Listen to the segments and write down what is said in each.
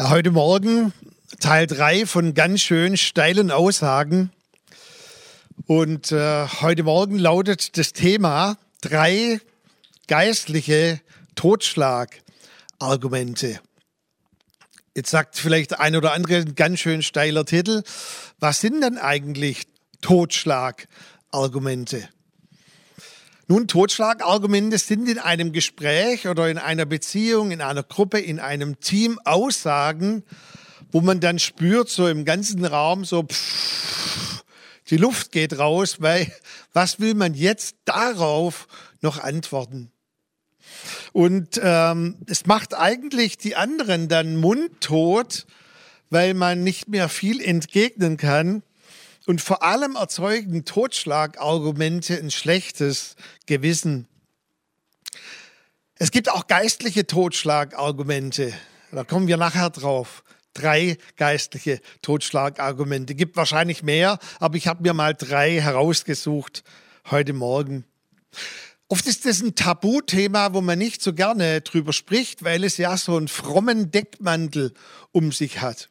Ja, heute Morgen Teil 3 von ganz schön steilen Aussagen. Und äh, heute Morgen lautet das Thema drei geistliche Totschlagargumente. Jetzt sagt vielleicht ein oder andere ein ganz schön steiler Titel. Was sind denn eigentlich Totschlagargumente? Nun, Totschlagargumente sind in einem Gespräch oder in einer Beziehung, in einer Gruppe, in einem Team Aussagen, wo man dann spürt, so im ganzen Raum, so pff, die Luft geht raus, weil was will man jetzt darauf noch antworten? Und ähm, es macht eigentlich die anderen dann mundtot, weil man nicht mehr viel entgegnen kann. Und vor allem erzeugen Totschlagargumente ein schlechtes Gewissen. Es gibt auch geistliche Totschlagargumente. Da kommen wir nachher drauf. Drei geistliche Totschlagargumente. Gibt wahrscheinlich mehr, aber ich habe mir mal drei herausgesucht heute Morgen. Oft ist das ein Tabuthema, wo man nicht so gerne drüber spricht, weil es ja so einen frommen Deckmantel um sich hat.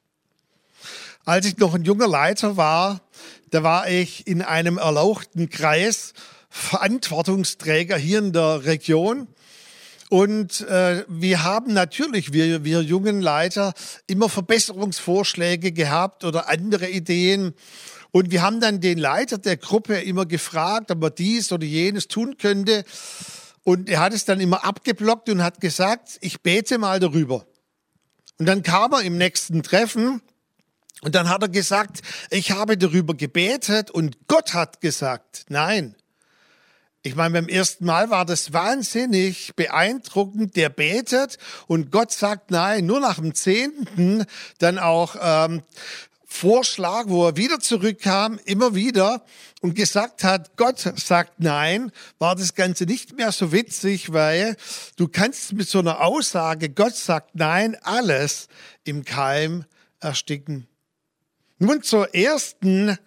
Als ich noch ein junger Leiter war, da war ich in einem erlauchten Kreis Verantwortungsträger hier in der Region. Und äh, wir haben natürlich, wir, wir jungen Leiter, immer Verbesserungsvorschläge gehabt oder andere Ideen. Und wir haben dann den Leiter der Gruppe immer gefragt, ob er dies oder jenes tun könnte. Und er hat es dann immer abgeblockt und hat gesagt, ich bete mal darüber. Und dann kam er im nächsten Treffen und dann hat er gesagt, ich habe darüber gebetet und Gott hat gesagt, nein. Ich meine, beim ersten Mal war das wahnsinnig beeindruckend. Der betet und Gott sagt nein. Nur nach dem zehnten dann auch ähm, Vorschlag, wo er wieder zurückkam, immer wieder und gesagt hat, Gott sagt nein, war das Ganze nicht mehr so witzig, weil du kannst mit so einer Aussage, Gott sagt nein, alles im Keim ersticken. Nun zur ersten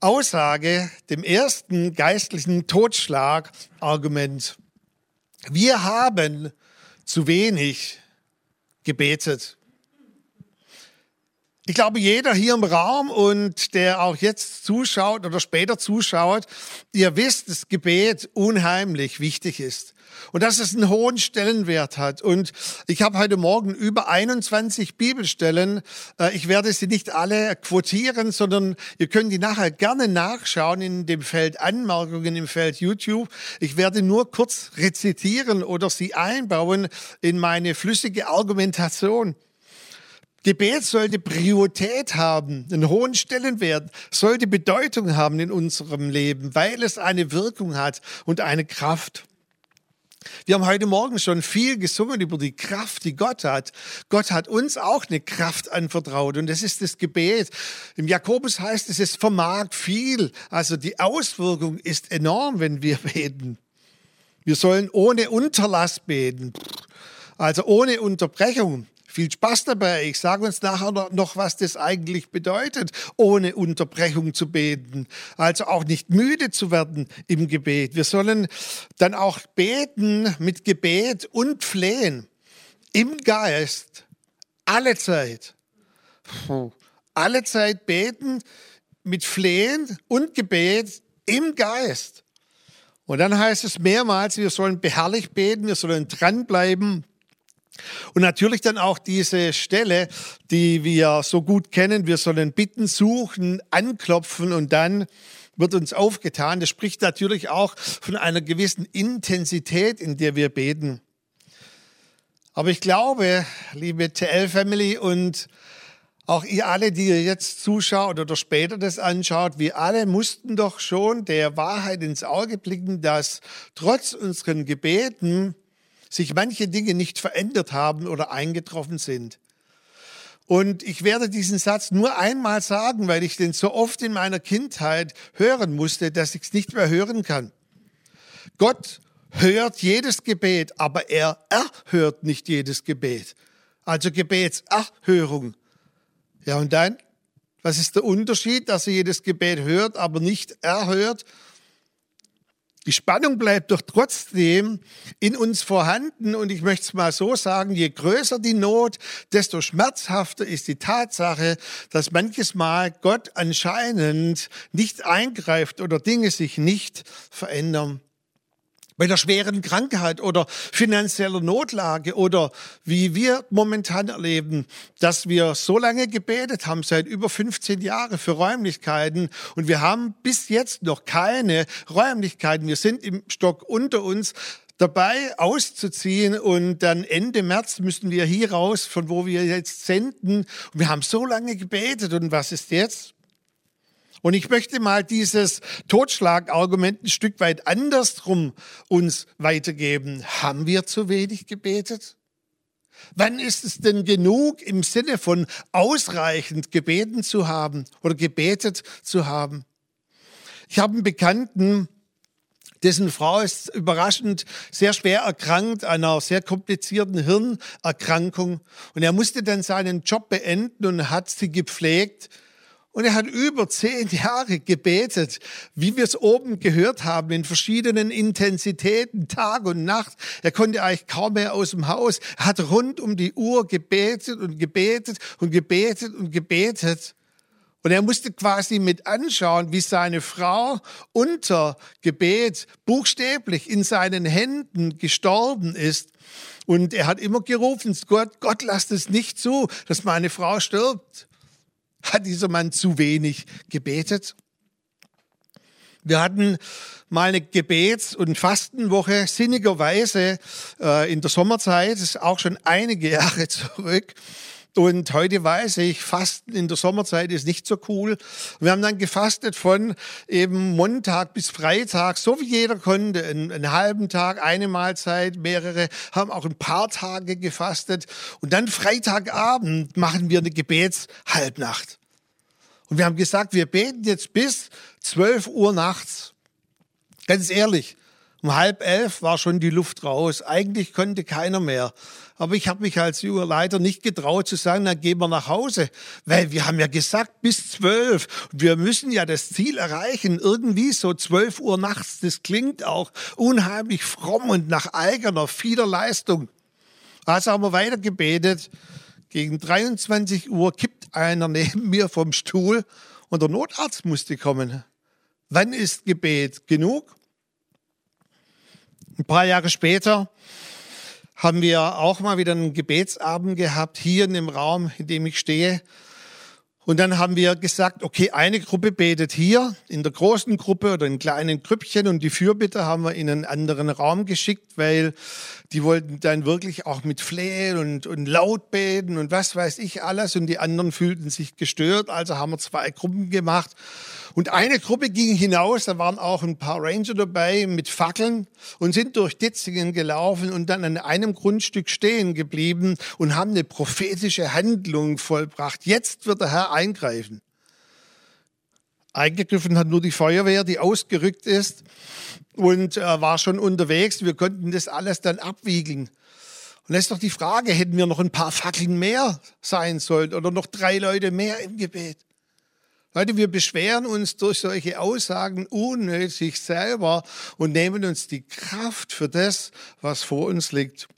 Aussage, dem ersten geistlichen Totschlagargument. Wir haben zu wenig gebetet. Ich glaube, jeder hier im Raum und der auch jetzt zuschaut oder später zuschaut, ihr wisst, dass Gebet unheimlich wichtig ist und dass es einen hohen Stellenwert hat. Und ich habe heute Morgen über 21 Bibelstellen. Äh, ich werde sie nicht alle quotieren, sondern ihr könnt die nachher gerne nachschauen in dem Feld Anmerkungen im Feld YouTube. Ich werde nur kurz rezitieren oder sie einbauen in meine flüssige Argumentation. Gebet sollte Priorität haben, einen hohen Stellenwert, sollte Bedeutung haben in unserem Leben, weil es eine Wirkung hat und eine Kraft. Wir haben heute Morgen schon viel gesungen über die Kraft, die Gott hat. Gott hat uns auch eine Kraft anvertraut und das ist das Gebet. Im Jakobus heißt es, es vermag viel. Also die Auswirkung ist enorm, wenn wir beten. Wir sollen ohne Unterlass beten, also ohne Unterbrechung. Viel Spaß dabei. Ich sage uns nachher noch, was das eigentlich bedeutet, ohne Unterbrechung zu beten. Also auch nicht müde zu werden im Gebet. Wir sollen dann auch beten mit Gebet und Flehen im Geist. Alle Zeit. Alle Zeit beten mit Flehen und Gebet im Geist. Und dann heißt es mehrmals, wir sollen beharrlich beten, wir sollen dranbleiben und natürlich dann auch diese Stelle, die wir so gut kennen. Wir sollen bitten, suchen, anklopfen und dann wird uns aufgetan. Das spricht natürlich auch von einer gewissen Intensität, in der wir beten. Aber ich glaube, liebe TL-Family und auch ihr alle, die ihr jetzt zuschaut oder später das anschaut, wir alle mussten doch schon der Wahrheit ins Auge blicken, dass trotz unseren Gebeten sich manche Dinge nicht verändert haben oder eingetroffen sind. Und ich werde diesen Satz nur einmal sagen, weil ich den so oft in meiner Kindheit hören musste, dass ich es nicht mehr hören kann. Gott hört jedes Gebet, aber er erhört nicht jedes Gebet. Also Gebetserhörung. Ja, und dann? Was ist der Unterschied, dass er jedes Gebet hört, aber nicht erhört? Die Spannung bleibt doch trotzdem in uns vorhanden. Und ich möchte es mal so sagen, je größer die Not, desto schmerzhafter ist die Tatsache, dass manches Mal Gott anscheinend nicht eingreift oder Dinge sich nicht verändern bei der schweren Krankheit oder finanzieller Notlage oder wie wir momentan erleben, dass wir so lange gebetet haben, seit über 15 Jahren für Räumlichkeiten und wir haben bis jetzt noch keine Räumlichkeiten. Wir sind im Stock unter uns dabei auszuziehen und dann Ende März müssen wir hier raus, von wo wir jetzt senden. Und wir haben so lange gebetet und was ist jetzt? Und ich möchte mal dieses Totschlagargument ein Stück weit andersrum uns weitergeben. Haben wir zu wenig gebetet? Wann ist es denn genug im Sinne von ausreichend gebeten zu haben oder gebetet zu haben? Ich habe einen Bekannten, dessen Frau ist überraschend sehr schwer erkrankt, einer sehr komplizierten Hirnerkrankung. Und er musste dann seinen Job beenden und hat sie gepflegt und er hat über zehn Jahre gebetet, wie wir es oben gehört haben, in verschiedenen Intensitäten, Tag und Nacht. Er konnte eigentlich kaum mehr aus dem Haus. Er hat rund um die Uhr gebetet und gebetet und gebetet und gebetet. Und er musste quasi mit anschauen, wie seine Frau unter Gebet buchstäblich in seinen Händen gestorben ist. Und er hat immer gerufen, Gott, Gott, lass es nicht zu, dass meine Frau stirbt. Hat dieser Mann zu wenig gebetet? Wir hatten mal eine Gebets- und Fastenwoche sinnigerweise äh, in der Sommerzeit, ist auch schon einige Jahre zurück. Und heute weiß ich, Fasten in der Sommerzeit ist nicht so cool. Wir haben dann gefastet von eben Montag bis Freitag, so wie jeder konnte, einen, einen, halben Tag, eine Mahlzeit, mehrere, haben auch ein paar Tage gefastet. Und dann Freitagabend machen wir eine Gebetshalbnacht. Und wir haben gesagt, wir beten jetzt bis 12 Uhr nachts. Ganz ehrlich, um halb elf war schon die Luft raus. Eigentlich konnte keiner mehr. Aber ich habe mich als junger Leiter nicht getraut zu sagen, dann gehen wir nach Hause. Weil wir haben ja gesagt, bis zwölf. Wir müssen ja das Ziel erreichen. Irgendwie so zwölf Uhr nachts. Das klingt auch unheimlich fromm und nach eigener, vieler Leistung. Also haben wir weiter gebetet. Gegen 23 Uhr kippt einer neben mir vom Stuhl und der Notarzt musste kommen. Wann ist Gebet genug? Ein paar Jahre später haben wir auch mal wieder einen Gebetsabend gehabt, hier in dem Raum, in dem ich stehe. Und dann haben wir gesagt, okay, eine Gruppe betet hier in der großen Gruppe oder in kleinen Grüppchen und die Fürbitter haben wir in einen anderen Raum geschickt, weil die wollten dann wirklich auch mit Flehen und, und laut beten und was weiß ich alles und die anderen fühlten sich gestört, also haben wir zwei Gruppen gemacht und eine Gruppe ging hinaus, da waren auch ein paar Ranger dabei mit Fackeln und sind durch Ditzingen gelaufen und dann an einem Grundstück stehen geblieben und haben eine prophetische Handlung vollbracht. Jetzt wird der Herr eingreifen. Eingegriffen hat nur die Feuerwehr, die ausgerückt ist und äh, war schon unterwegs. Wir konnten das alles dann abwiegeln. Und jetzt ist doch die Frage, hätten wir noch ein paar Fackeln mehr sein sollen oder noch drei Leute mehr im Gebet? Leute, wir beschweren uns durch solche Aussagen unnötig selber und nehmen uns die Kraft für das, was vor uns liegt.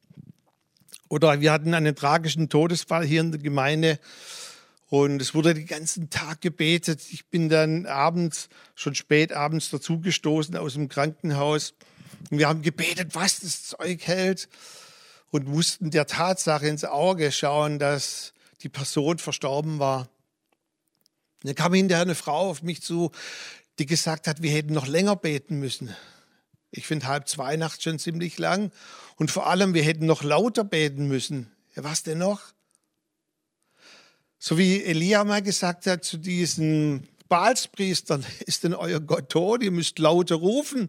Oder wir hatten einen tragischen Todesfall hier in der Gemeinde und es wurde den ganzen Tag gebetet. Ich bin dann abends, schon spät abends dazugestoßen aus dem Krankenhaus und wir haben gebetet, was das Zeug hält und mussten der Tatsache ins Auge schauen, dass die Person verstorben war. Und dann kam hinterher eine Frau auf mich zu, die gesagt hat, wir hätten noch länger beten müssen. Ich finde halb zwei nachts schon ziemlich lang. Und vor allem, wir hätten noch lauter beten müssen. Ja, was denn noch? So wie Elia mal gesagt hat zu diesen Balspriestern, ist denn euer Gott tot? Ihr müsst lauter rufen.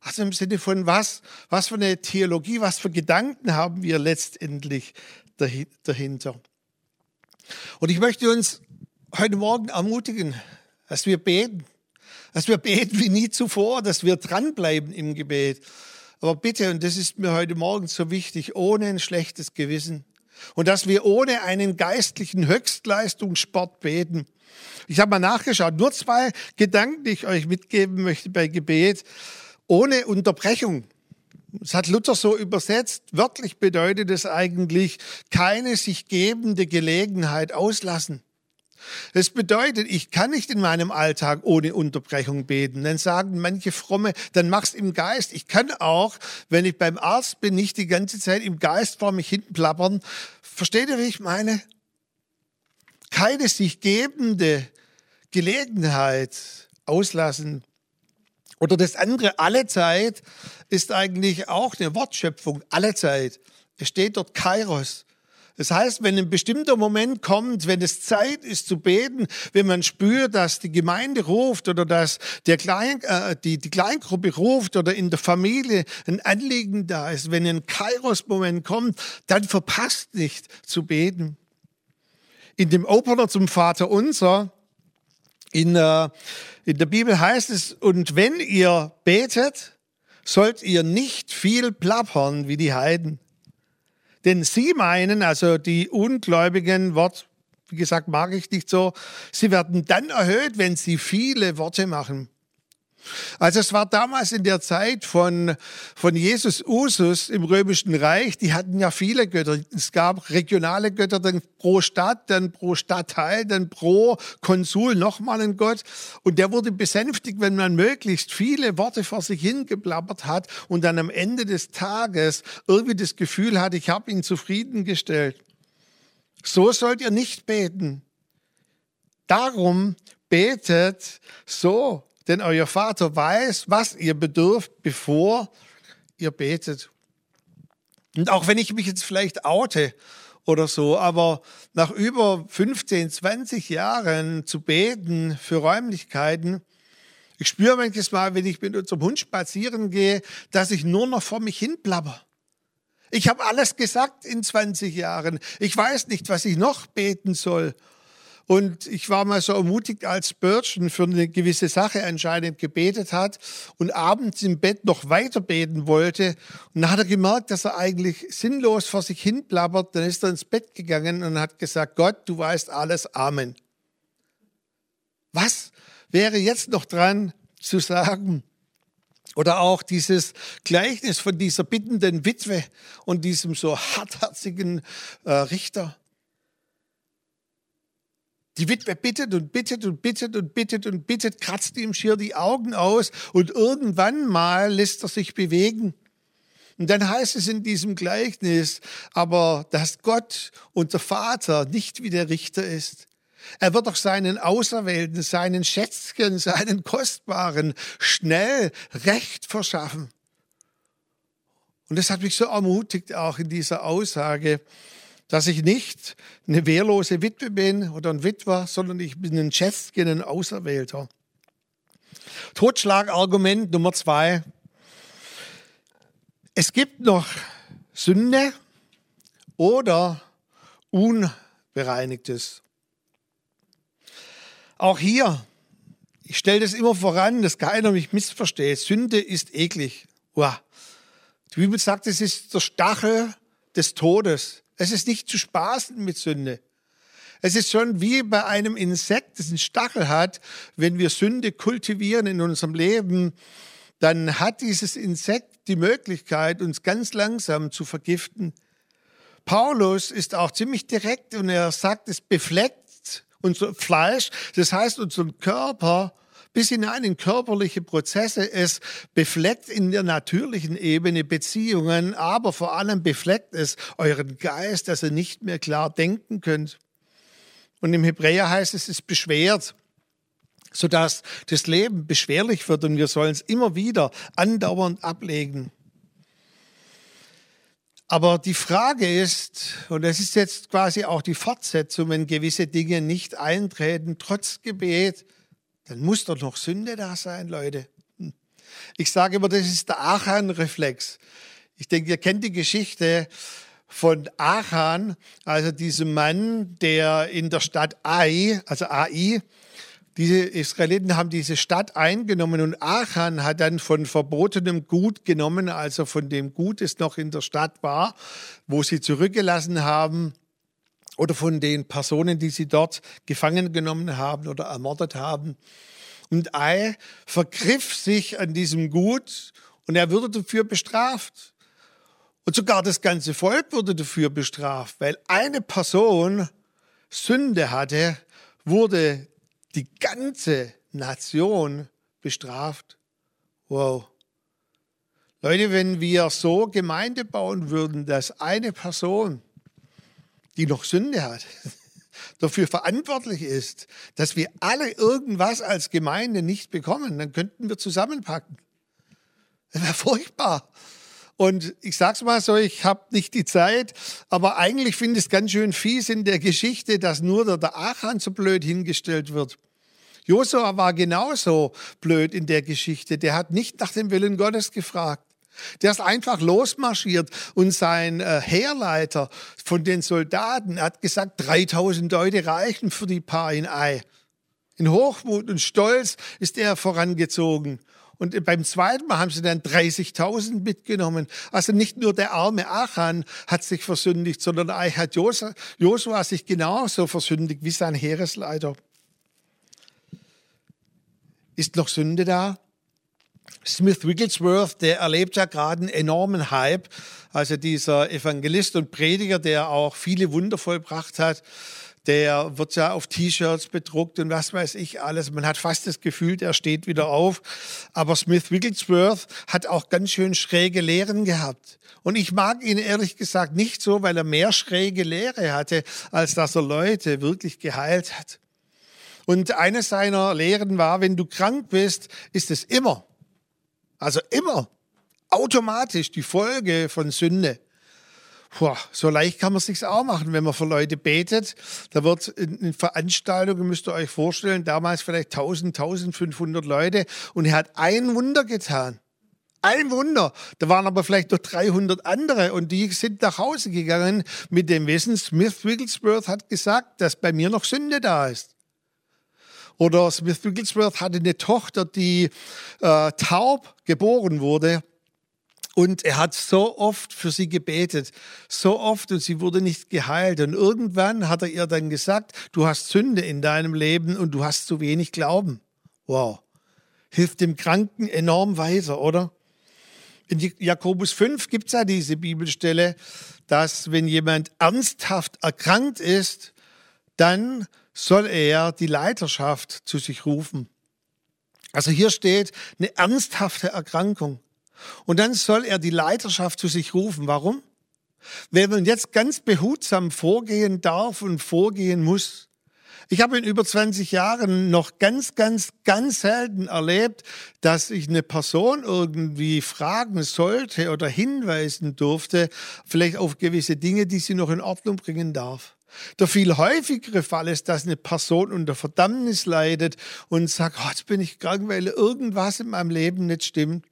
Also im Sinne von was? Was für eine Theologie, was für Gedanken haben wir letztendlich dahinter? Und ich möchte uns heute Morgen ermutigen, dass wir beten, dass wir beten wie nie zuvor, dass wir dranbleiben im Gebet. Aber bitte, und das ist mir heute Morgen so wichtig, ohne ein schlechtes Gewissen. Und dass wir ohne einen geistlichen Höchstleistungssport beten. Ich habe mal nachgeschaut, nur zwei Gedanken, die ich euch mitgeben möchte bei Gebet. ohne Unterbrechung. Das hat Luther so übersetzt. Wörtlich bedeutet es eigentlich keine sich gebende Gelegenheit auslassen. Das bedeutet, ich kann nicht in meinem Alltag ohne Unterbrechung beten. Dann sagen manche Fromme, dann mach's im Geist. Ich kann auch, wenn ich beim Arzt bin, nicht die ganze Zeit im Geist vor mich hinten plappern. Versteht ihr, wie ich meine? Keine sich gebende Gelegenheit auslassen. Oder das andere, alle Zeit, ist eigentlich auch eine Wortschöpfung. Alle Zeit. Es steht dort Kairos. Das heißt, wenn ein bestimmter Moment kommt, wenn es Zeit ist zu beten, wenn man spürt, dass die Gemeinde ruft oder dass der Klein, äh, die, die Kleingruppe ruft oder in der Familie ein Anliegen da ist, wenn ein Kairos-Moment kommt, dann verpasst nicht zu beten. In dem Opener zum Vater Unser, in, äh, in der Bibel heißt es, und wenn ihr betet, sollt ihr nicht viel plappern wie die Heiden denn sie meinen, also die ungläubigen Wort, wie gesagt, mag ich nicht so, sie werden dann erhöht, wenn sie viele Worte machen. Also es war damals in der Zeit von, von Jesus Usus im Römischen Reich, die hatten ja viele Götter. Es gab regionale Götter dann pro Stadt, dann pro Stadtteil, dann pro Konsul nochmal ein Gott. Und der wurde besänftigt, wenn man möglichst viele Worte vor sich hingeplappert hat und dann am Ende des Tages irgendwie das Gefühl hat, ich habe ihn zufriedengestellt. So sollt ihr nicht beten. Darum betet so, denn euer Vater weiß, was ihr bedürft, bevor ihr betet. Und auch wenn ich mich jetzt vielleicht oute oder so, aber nach über 15, 20 Jahren zu beten für Räumlichkeiten, ich spüre manches Mal, wenn ich mit unserem Hund spazieren gehe, dass ich nur noch vor mich hin plapper. Ich habe alles gesagt in 20 Jahren. Ich weiß nicht, was ich noch beten soll. Und ich war mal so ermutigt, als Spurgeon für eine gewisse Sache anscheinend gebetet hat und abends im Bett noch weiter beten wollte. Und dann hat er gemerkt, dass er eigentlich sinnlos vor sich hin plappert. Dann ist er ins Bett gegangen und hat gesagt, Gott, du weißt alles, Amen. Was wäre jetzt noch dran zu sagen? Oder auch dieses Gleichnis von dieser bittenden Witwe und diesem so hartherzigen äh, Richter. Die Witwe bittet und bittet und bittet und bittet und bittet, kratzt ihm schier die Augen aus und irgendwann mal lässt er sich bewegen. Und dann heißt es in diesem Gleichnis aber, dass Gott, unser Vater, nicht wie der Richter ist. Er wird doch seinen Auserwählten, seinen Schätzchen, seinen Kostbaren schnell Recht verschaffen. Und das hat mich so ermutigt auch in dieser Aussage, dass ich nicht eine wehrlose Witwe bin oder ein Witwer, sondern ich bin ein Schätzchen, ein Auserwählter. Totschlagargument Nummer zwei. Es gibt noch Sünde oder Unbereinigtes. Auch hier, ich stelle das immer voran, dass keiner mich missversteht. Sünde ist eklig. Uah. Die Bibel sagt, es ist der Stachel des Todes. Es ist nicht zu spaßen mit Sünde. Es ist schon wie bei einem Insekt, das einen Stachel hat. Wenn wir Sünde kultivieren in unserem Leben, dann hat dieses Insekt die Möglichkeit, uns ganz langsam zu vergiften. Paulus ist auch ziemlich direkt und er sagt, es befleckt unser Fleisch, das heißt unseren Körper bis hinein in körperliche Prozesse. Es befleckt in der natürlichen Ebene Beziehungen, aber vor allem befleckt es euren Geist, dass ihr nicht mehr klar denken könnt. Und im Hebräer heißt es, es ist beschwert sodass das Leben beschwerlich wird und wir sollen es immer wieder andauernd ablegen. Aber die Frage ist, und das ist jetzt quasi auch die Fortsetzung, wenn gewisse Dinge nicht eintreten, trotz Gebet, dann muss doch noch Sünde da sein, Leute. Hm. Ich sage immer, das ist der Achan-Reflex. Ich denke, ihr kennt die Geschichte von Achan, also diesem Mann, der in der Stadt Ai, also Ai, diese Israeliten haben diese Stadt eingenommen und Achan hat dann von verbotenem Gut genommen, also von dem Gut, das noch in der Stadt war, wo sie zurückgelassen haben, oder von den Personen, die sie dort gefangen genommen haben oder ermordet haben. Und Ei vergriff sich an diesem Gut und er wurde dafür bestraft. Und sogar das ganze Volk wurde dafür bestraft, weil eine Person Sünde hatte, wurde die ganze Nation bestraft. Wow. Leute, wenn wir so Gemeinde bauen würden, dass eine Person, die noch Sünde hat, dafür verantwortlich ist, dass wir alle irgendwas als Gemeinde nicht bekommen, dann könnten wir zusammenpacken. Das wäre furchtbar. Und ich sag's mal so, ich habe nicht die Zeit, aber eigentlich finde ich es ganz schön fies in der Geschichte, dass nur der, der Achan so blöd hingestellt wird. Josua war genauso blöd in der Geschichte. Der hat nicht nach dem Willen Gottes gefragt. Der ist einfach losmarschiert und sein äh, Heerleiter von den Soldaten hat gesagt, 3000 Leute reichen für die Paar in Ei. In Hochmut und Stolz ist er vorangezogen. Und beim zweiten Mal haben sie dann 30.000 mitgenommen. Also nicht nur der arme Achan hat sich versündigt, sondern eigentlich hat Josua sich genauso versündigt wie sein Heeresleiter. Ist noch Sünde da? Smith Wigglesworth, der erlebt ja gerade einen enormen Hype. Also dieser Evangelist und Prediger, der auch viele Wunder vollbracht hat, der wird ja auf T-Shirts bedruckt und was weiß ich alles. Man hat fast das Gefühl, der steht wieder auf. Aber Smith Wigglesworth hat auch ganz schön schräge Lehren gehabt. Und ich mag ihn ehrlich gesagt nicht so, weil er mehr schräge Lehre hatte, als dass er Leute wirklich geheilt hat. Und eine seiner Lehren war, wenn du krank bist, ist es immer also immer automatisch die Folge von Sünde. Puh, so leicht kann man es sich auch machen, wenn man für Leute betet. Da wird in Veranstaltungen, müsst ihr euch vorstellen, damals vielleicht 1000, 1500 Leute und er hat ein Wunder getan. Ein Wunder. Da waren aber vielleicht noch 300 andere und die sind nach Hause gegangen mit dem Wissen, Smith Wigglesworth hat gesagt, dass bei mir noch Sünde da ist. Oder Smith Wigglesworth hatte eine Tochter, die äh, taub geboren wurde. Und er hat so oft für sie gebetet, so oft und sie wurde nicht geheilt. Und irgendwann hat er ihr dann gesagt, du hast Sünde in deinem Leben und du hast zu wenig Glauben. Wow. Hilft dem Kranken enorm weiter, oder? In Jakobus 5 gibt es ja diese Bibelstelle, dass wenn jemand ernsthaft erkrankt ist, dann soll er die Leiterschaft zu sich rufen. Also hier steht eine ernsthafte Erkrankung. Und dann soll er die Leiterschaft zu sich rufen. Warum? Weil man jetzt ganz behutsam vorgehen darf und vorgehen muss. Ich habe in über 20 Jahren noch ganz, ganz, ganz selten erlebt, dass ich eine Person irgendwie fragen sollte oder hinweisen durfte, vielleicht auf gewisse Dinge, die sie noch in Ordnung bringen darf. Der viel häufigere Fall ist, dass eine Person unter Verdammnis leidet und sagt, oh, jetzt bin ich krank, weil irgendwas in meinem Leben nicht stimmt.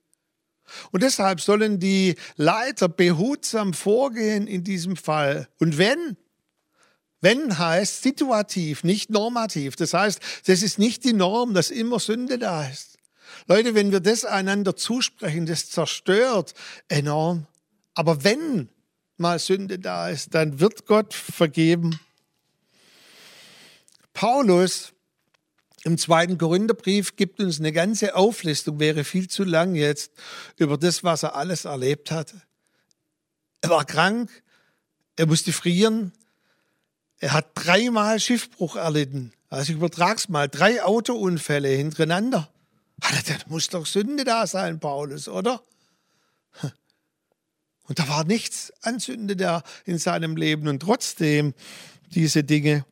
Und deshalb sollen die Leiter behutsam vorgehen in diesem Fall. Und wenn, wenn heißt situativ, nicht normativ. Das heißt, das ist nicht die Norm, dass immer Sünde da ist. Leute, wenn wir das einander zusprechen, das zerstört enorm. Aber wenn mal Sünde da ist, dann wird Gott vergeben. Paulus im zweiten Korintherbrief gibt uns eine ganze Auflistung, wäre viel zu lang jetzt, über das, was er alles erlebt hat. Er war krank, er musste frieren, er hat dreimal Schiffbruch erlitten. Also ich übertrag's mal, drei Autounfälle hintereinander. Da muss doch Sünde da sein, Paulus, oder? Und da war nichts anzündender in seinem Leben und trotzdem diese Dinge.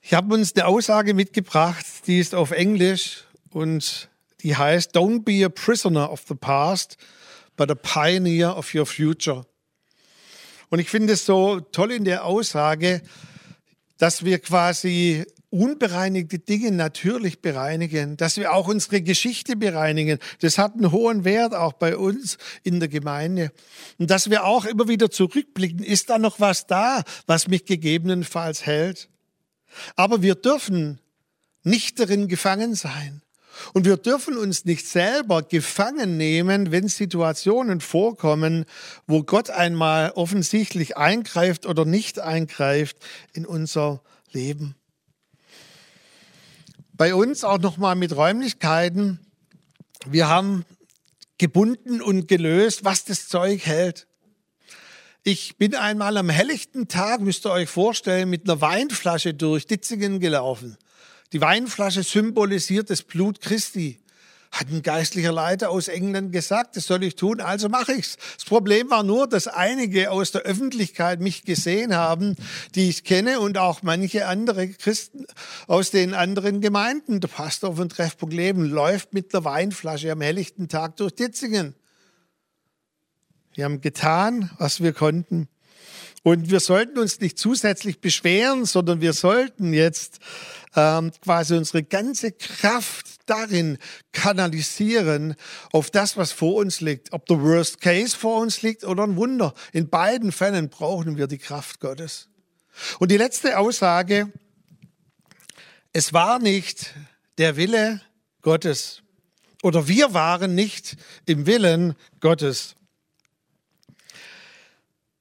Ich habe uns eine Aussage mitgebracht, die ist auf Englisch und die heißt, Don't be a prisoner of the past, but a pioneer of your future. Und ich finde es so toll in der Aussage, dass wir quasi unbereinigte Dinge natürlich bereinigen, dass wir auch unsere Geschichte bereinigen. Das hat einen hohen Wert auch bei uns in der Gemeinde. Und dass wir auch immer wieder zurückblicken, ist da noch was da, was mich gegebenenfalls hält? Aber wir dürfen nicht darin gefangen sein. Und wir dürfen uns nicht selber gefangen nehmen, wenn Situationen vorkommen, wo Gott einmal offensichtlich eingreift oder nicht eingreift in unser Leben. Bei uns auch nochmal mit Räumlichkeiten. Wir haben gebunden und gelöst, was das Zeug hält. Ich bin einmal am helllichten Tag, müsst ihr euch vorstellen, mit einer Weinflasche durch Ditzingen gelaufen. Die Weinflasche symbolisiert das Blut Christi. Hat ein geistlicher Leiter aus England gesagt, das soll ich tun, also mache ich's. Das Problem war nur, dass einige aus der Öffentlichkeit mich gesehen haben, die ich kenne und auch manche andere Christen aus den anderen Gemeinden. Der Pastor von Treffpunkt Leben läuft mit der Weinflasche am helllichten Tag durch Ditzingen. Wir haben getan, was wir konnten. Und wir sollten uns nicht zusätzlich beschweren, sondern wir sollten jetzt ähm, quasi unsere ganze Kraft darin kanalisieren auf das, was vor uns liegt. Ob der Worst Case vor uns liegt oder ein Wunder. In beiden Fällen brauchen wir die Kraft Gottes. Und die letzte Aussage, es war nicht der Wille Gottes oder wir waren nicht im Willen Gottes.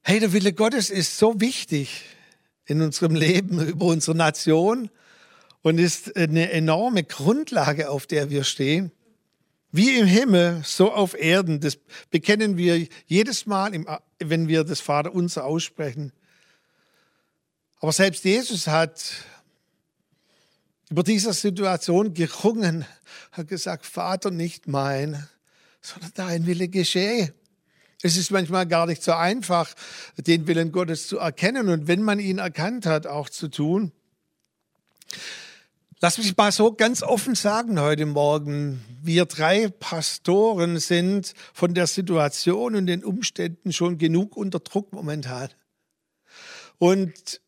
Hey, der Wille Gottes ist so wichtig in unserem Leben, über unsere Nation, und ist eine enorme Grundlage, auf der wir stehen. Wie im Himmel, so auf Erden. Das bekennen wir jedes Mal, wenn wir das Vaterunser aussprechen. Aber selbst Jesus hat über diese Situation gerungen, hat gesagt, Vater, nicht mein, sondern dein Wille geschehe. Es ist manchmal gar nicht so einfach, den Willen Gottes zu erkennen und wenn man ihn erkannt hat, auch zu tun. Lass mich mal so ganz offen sagen heute Morgen. Wir drei Pastoren sind von der Situation und den Umständen schon genug unter Druck momentan. Und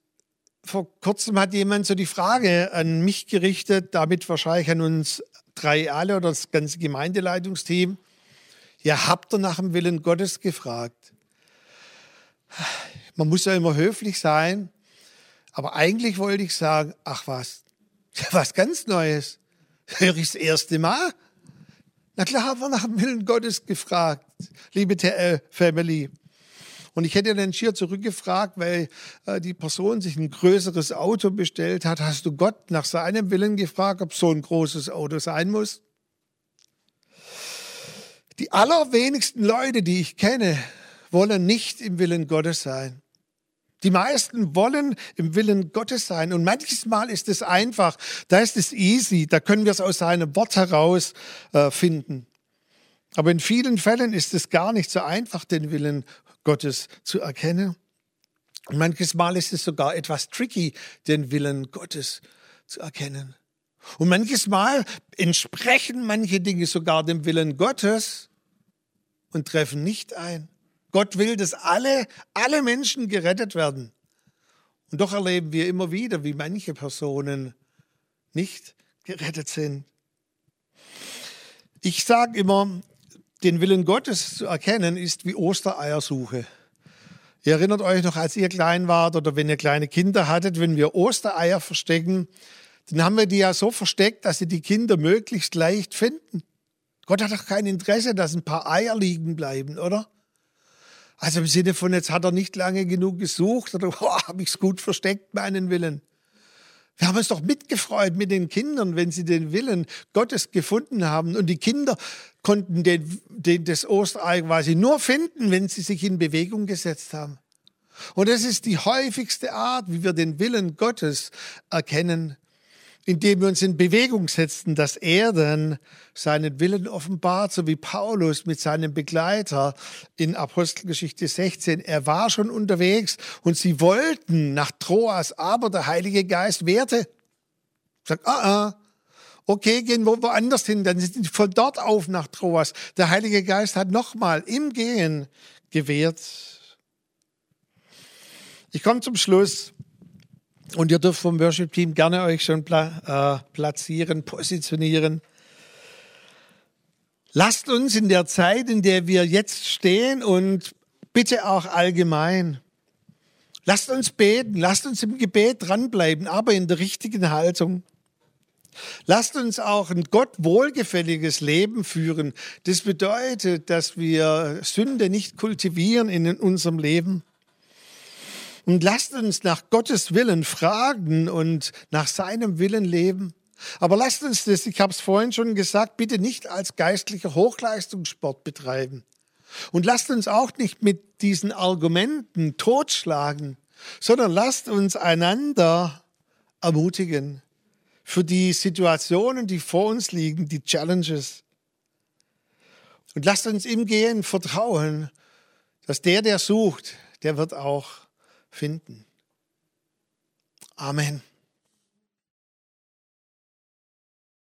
vor kurzem hat jemand so die Frage an mich gerichtet, damit wahrscheinlich an uns drei alle oder das ganze Gemeindeleitungsteam. Ja, habt ihr nach dem Willen Gottes gefragt? Man muss ja immer höflich sein, aber eigentlich wollte ich sagen, ach was, was ganz Neues. Höre ich das erste Mal? Na klar haben wir nach dem Willen Gottes gefragt, liebe TL-Family. Und ich hätte dann schier zurückgefragt, weil äh, die Person sich ein größeres Auto bestellt hat. Hast du Gott nach seinem Willen gefragt, ob so ein großes Auto sein muss? Die allerwenigsten Leute, die ich kenne, wollen nicht im Willen Gottes sein. Die meisten wollen im Willen Gottes sein. Und manches Mal ist es einfach, da ist es easy, da können wir es aus seinem Wort heraus äh, finden. Aber in vielen Fällen ist es gar nicht so einfach, den Willen Gottes zu erkennen. Und manches Mal ist es sogar etwas tricky, den Willen Gottes zu erkennen. Und manches Mal entsprechen manche Dinge sogar dem Willen Gottes und treffen nicht ein. Gott will, dass alle, alle Menschen gerettet werden. Und doch erleben wir immer wieder, wie manche Personen nicht gerettet sind. Ich sage immer, den Willen Gottes zu erkennen, ist wie Ostereiersuche. Ihr erinnert euch noch, als ihr klein wart oder wenn ihr kleine Kinder hattet, wenn wir Ostereier verstecken, dann haben wir die ja so versteckt, dass sie die Kinder möglichst leicht finden. Gott hat doch kein Interesse, dass ein paar Eier liegen bleiben, oder? Also im Sinne von, jetzt hat er nicht lange genug gesucht oder oh, habe ich es gut versteckt, meinen Willen. Wir haben uns doch mitgefreut mit den Kindern, wenn sie den Willen Gottes gefunden haben. Und die Kinder konnten den, den, das Osterei quasi nur finden, wenn sie sich in Bewegung gesetzt haben. Und das ist die häufigste Art, wie wir den Willen Gottes erkennen indem wir uns in Bewegung setzen, dass er dann seinen Willen offenbart, so wie Paulus mit seinem Begleiter in Apostelgeschichte 16. Er war schon unterwegs und sie wollten nach Troas, aber der Heilige Geist wehrte. Sagt, ah, ah, okay, gehen wir woanders hin, dann sind sie von dort auf nach Troas. Der Heilige Geist hat nochmal im Gehen gewehrt. Ich komme zum Schluss. Und ihr dürft vom Worship-Team gerne euch schon pla äh, platzieren, positionieren. Lasst uns in der Zeit, in der wir jetzt stehen und bitte auch allgemein, lasst uns beten, lasst uns im Gebet dranbleiben, aber in der richtigen Haltung. Lasst uns auch ein Gott wohlgefälliges Leben führen. Das bedeutet, dass wir Sünde nicht kultivieren in unserem Leben. Und lasst uns nach Gottes Willen fragen und nach seinem Willen leben. Aber lasst uns das, ich habe es vorhin schon gesagt, bitte nicht als geistlicher Hochleistungssport betreiben. Und lasst uns auch nicht mit diesen Argumenten totschlagen, sondern lasst uns einander ermutigen für die Situationen, die vor uns liegen, die Challenges. Und lasst uns im Gehen vertrauen, dass der, der sucht, der wird auch finden. Amen.